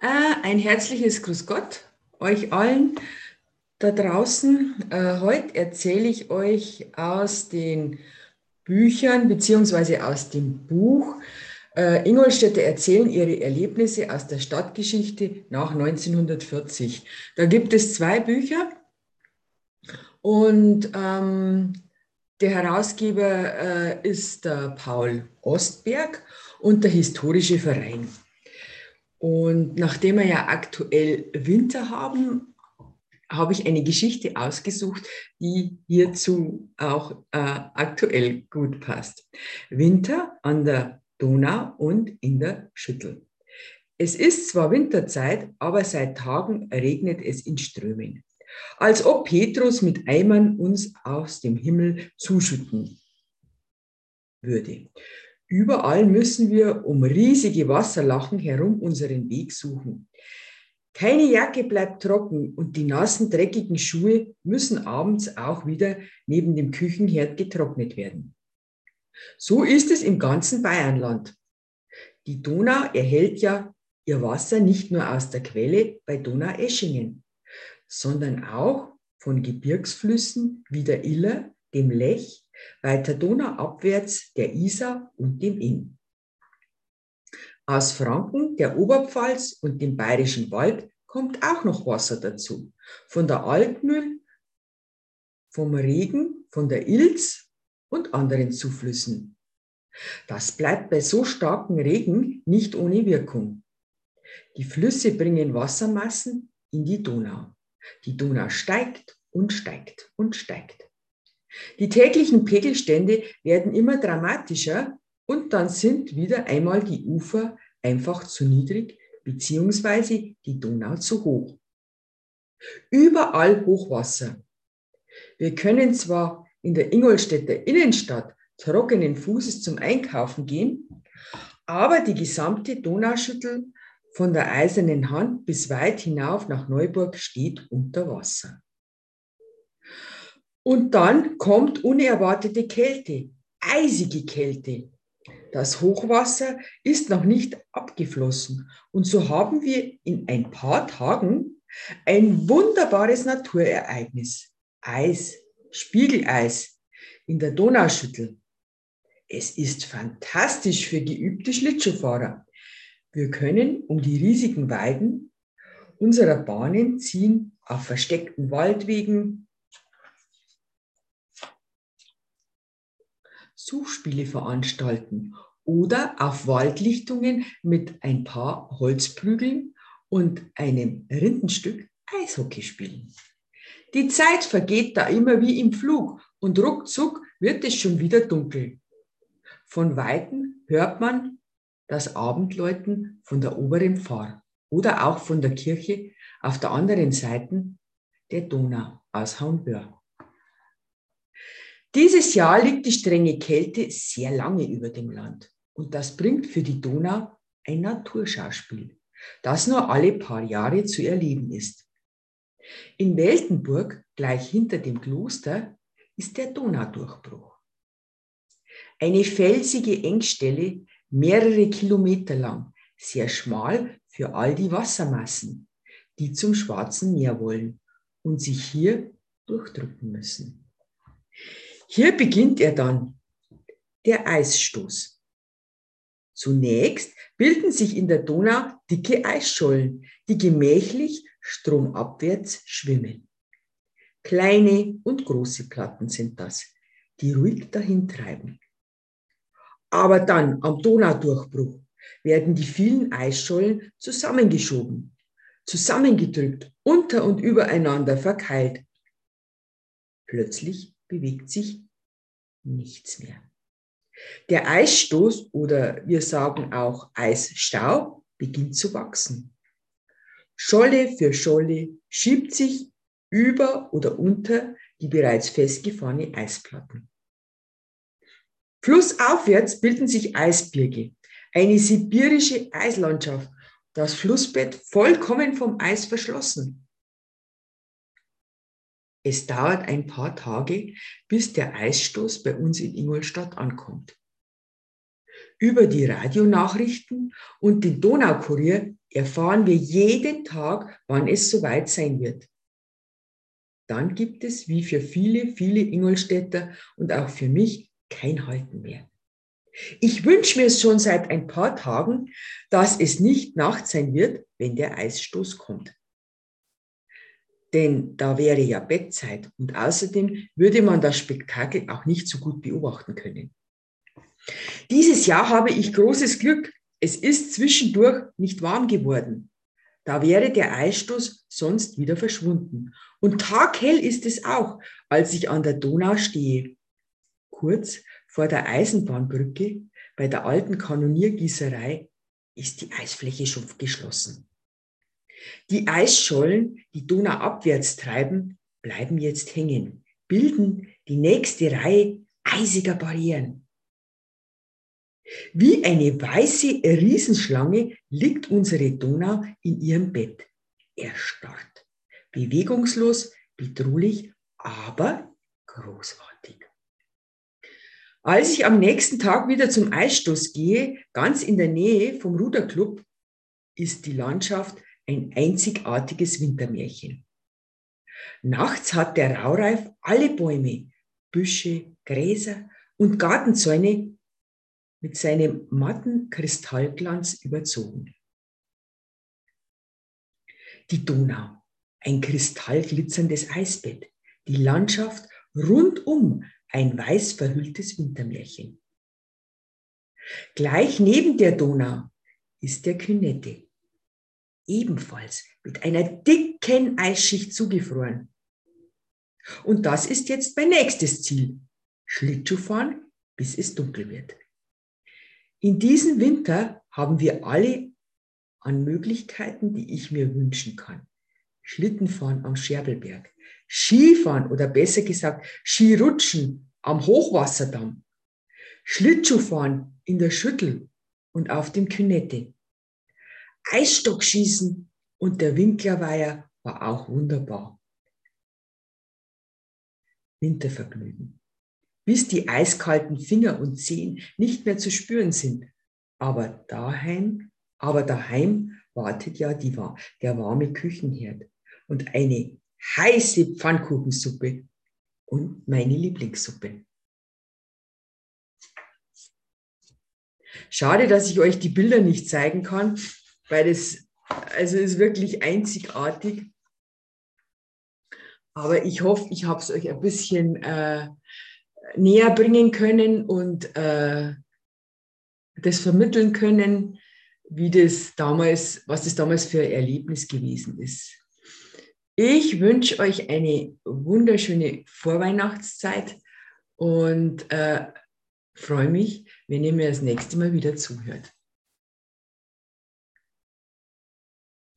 Äh, ein herzliches Grüß Gott euch allen da draußen. Äh, heute erzähle ich euch aus den Büchern beziehungsweise aus dem Buch äh, Ingolstädter erzählen ihre Erlebnisse aus der Stadtgeschichte nach 1940. Da gibt es zwei Bücher und ähm, der Herausgeber äh, ist der Paul Ostberg und der Historische Verein. Und nachdem wir ja aktuell Winter haben, habe ich eine Geschichte ausgesucht, die hierzu auch äh, aktuell gut passt. Winter an der Donau und in der Schüttel. Es ist zwar Winterzeit, aber seit Tagen regnet es in Strömen. Als ob Petrus mit Eimern uns aus dem Himmel zuschütten würde. Überall müssen wir um riesige Wasserlachen herum unseren Weg suchen. Keine Jacke bleibt trocken und die nassen, dreckigen Schuhe müssen abends auch wieder neben dem Küchenherd getrocknet werden. So ist es im ganzen Bayernland. Die Donau erhält ja ihr Wasser nicht nur aus der Quelle bei Donaueschingen, sondern auch von Gebirgsflüssen wie der Iller, dem Lech weiter donauabwärts der Isar und dem Inn. Aus Franken, der Oberpfalz und dem Bayerischen Wald kommt auch noch Wasser dazu. Von der Altmühl, vom Regen, von der Ilz und anderen Zuflüssen. Das bleibt bei so starkem Regen nicht ohne Wirkung. Die Flüsse bringen Wassermassen in die Donau. Die Donau steigt und steigt und steigt. Die täglichen Pegelstände werden immer dramatischer und dann sind wieder einmal die Ufer einfach zu niedrig beziehungsweise die Donau zu hoch. Überall Hochwasser. Wir können zwar in der Ingolstädter Innenstadt trockenen Fußes zum Einkaufen gehen, aber die gesamte Donauschüttel von der Eisernen Hand bis weit hinauf nach Neuburg steht unter Wasser. Und dann kommt unerwartete Kälte, eisige Kälte. Das Hochwasser ist noch nicht abgeflossen. Und so haben wir in ein paar Tagen ein wunderbares Naturereignis. Eis, Spiegeleis in der Donauschüttel. Es ist fantastisch für geübte Schlittschuhfahrer. Wir können um die riesigen Weiden unserer Bahnen ziehen auf versteckten Waldwegen, Suchspiele veranstalten oder auf Waldlichtungen mit ein paar Holzprügeln und einem Rindenstück Eishockey spielen. Die Zeit vergeht da immer wie im Flug und ruckzuck wird es schon wieder dunkel. Von Weitem hört man das Abendläuten von der oberen Pfarr oder auch von der Kirche auf der anderen Seite der Donau aus Haunböhr. Dieses Jahr liegt die strenge Kälte sehr lange über dem Land und das bringt für die Donau ein Naturschauspiel, das nur alle paar Jahre zu erleben ist. In Weltenburg, gleich hinter dem Kloster, ist der Donaudurchbruch. Eine felsige Engstelle, mehrere Kilometer lang, sehr schmal für all die Wassermassen, die zum Schwarzen Meer wollen und sich hier durchdrücken müssen. Hier beginnt er dann, der Eisstoß. Zunächst bilden sich in der Donau dicke Eisschollen, die gemächlich stromabwärts schwimmen. Kleine und große Platten sind das, die ruhig dahin treiben. Aber dann am Donaudurchbruch werden die vielen Eisschollen zusammengeschoben, zusammengedrückt, unter und übereinander verkeilt. Plötzlich bewegt sich nichts mehr. Der Eisstoß oder wir sagen auch Eisstau beginnt zu wachsen. Scholle für Scholle schiebt sich über oder unter die bereits festgefahrene Eisplatten. Flussaufwärts bilden sich Eisbirge, eine sibirische Eislandschaft, das Flussbett vollkommen vom Eis verschlossen. Es dauert ein paar Tage, bis der Eisstoß bei uns in Ingolstadt ankommt. Über die Radionachrichten und den Donaukurier erfahren wir jeden Tag, wann es soweit sein wird. Dann gibt es, wie für viele, viele Ingolstädter und auch für mich, kein Halten mehr. Ich wünsche mir schon seit ein paar Tagen, dass es nicht Nacht sein wird, wenn der Eisstoß kommt. Denn da wäre ja Bettzeit und außerdem würde man das Spektakel auch nicht so gut beobachten können. Dieses Jahr habe ich großes Glück. Es ist zwischendurch nicht warm geworden. Da wäre der Eisstoß sonst wieder verschwunden. Und taghell ist es auch, als ich an der Donau stehe. Kurz vor der Eisenbahnbrücke bei der alten Kanoniergießerei ist die Eisfläche schon geschlossen. Die Eisschollen, die Donau abwärts treiben, bleiben jetzt hängen, bilden die nächste Reihe eisiger Barrieren. Wie eine weiße Riesenschlange liegt unsere Donau in ihrem Bett, erstarrt, bewegungslos, bedrohlich, aber großartig. Als ich am nächsten Tag wieder zum Eisstoß gehe, ganz in der Nähe vom Ruderclub, ist die Landschaft ein einzigartiges Wintermärchen. Nachts hat der Raureif alle Bäume, Büsche, Gräser und Gartenzäune mit seinem matten Kristallglanz überzogen. Die Donau, ein kristallglitzerndes Eisbett, die Landschaft rundum ein weiß verhülltes Wintermärchen. Gleich neben der Donau ist der Künette, ebenfalls mit einer dicken Eisschicht zugefroren. Und das ist jetzt mein nächstes Ziel, Schlittschuhfahren, bis es dunkel wird. In diesem Winter haben wir alle an Möglichkeiten, die ich mir wünschen kann. Schlittenfahren am Scherbelberg, Skifahren oder besser gesagt Skirutschen am Hochwasserdamm, Schlittschuhfahren in der Schüttel und auf dem Künette, Eisstockschießen und der Winklerweiher war auch wunderbar. Wintervergnügen. Bis die eiskalten Finger und Zehen nicht mehr zu spüren sind. Aber daheim, aber daheim wartet ja die, der warme Küchenherd und eine heiße Pfannkuchensuppe und meine Lieblingssuppe. Schade, dass ich euch die Bilder nicht zeigen kann, weil das also ist wirklich einzigartig. Aber ich hoffe, ich habe es euch ein bisschen äh, näher bringen können und äh, das vermitteln können, wie das damals, was das damals für ein Erlebnis gewesen ist. Ich wünsche euch eine wunderschöne Vorweihnachtszeit und äh, freue mich, wenn ihr mir das nächste Mal wieder zuhört.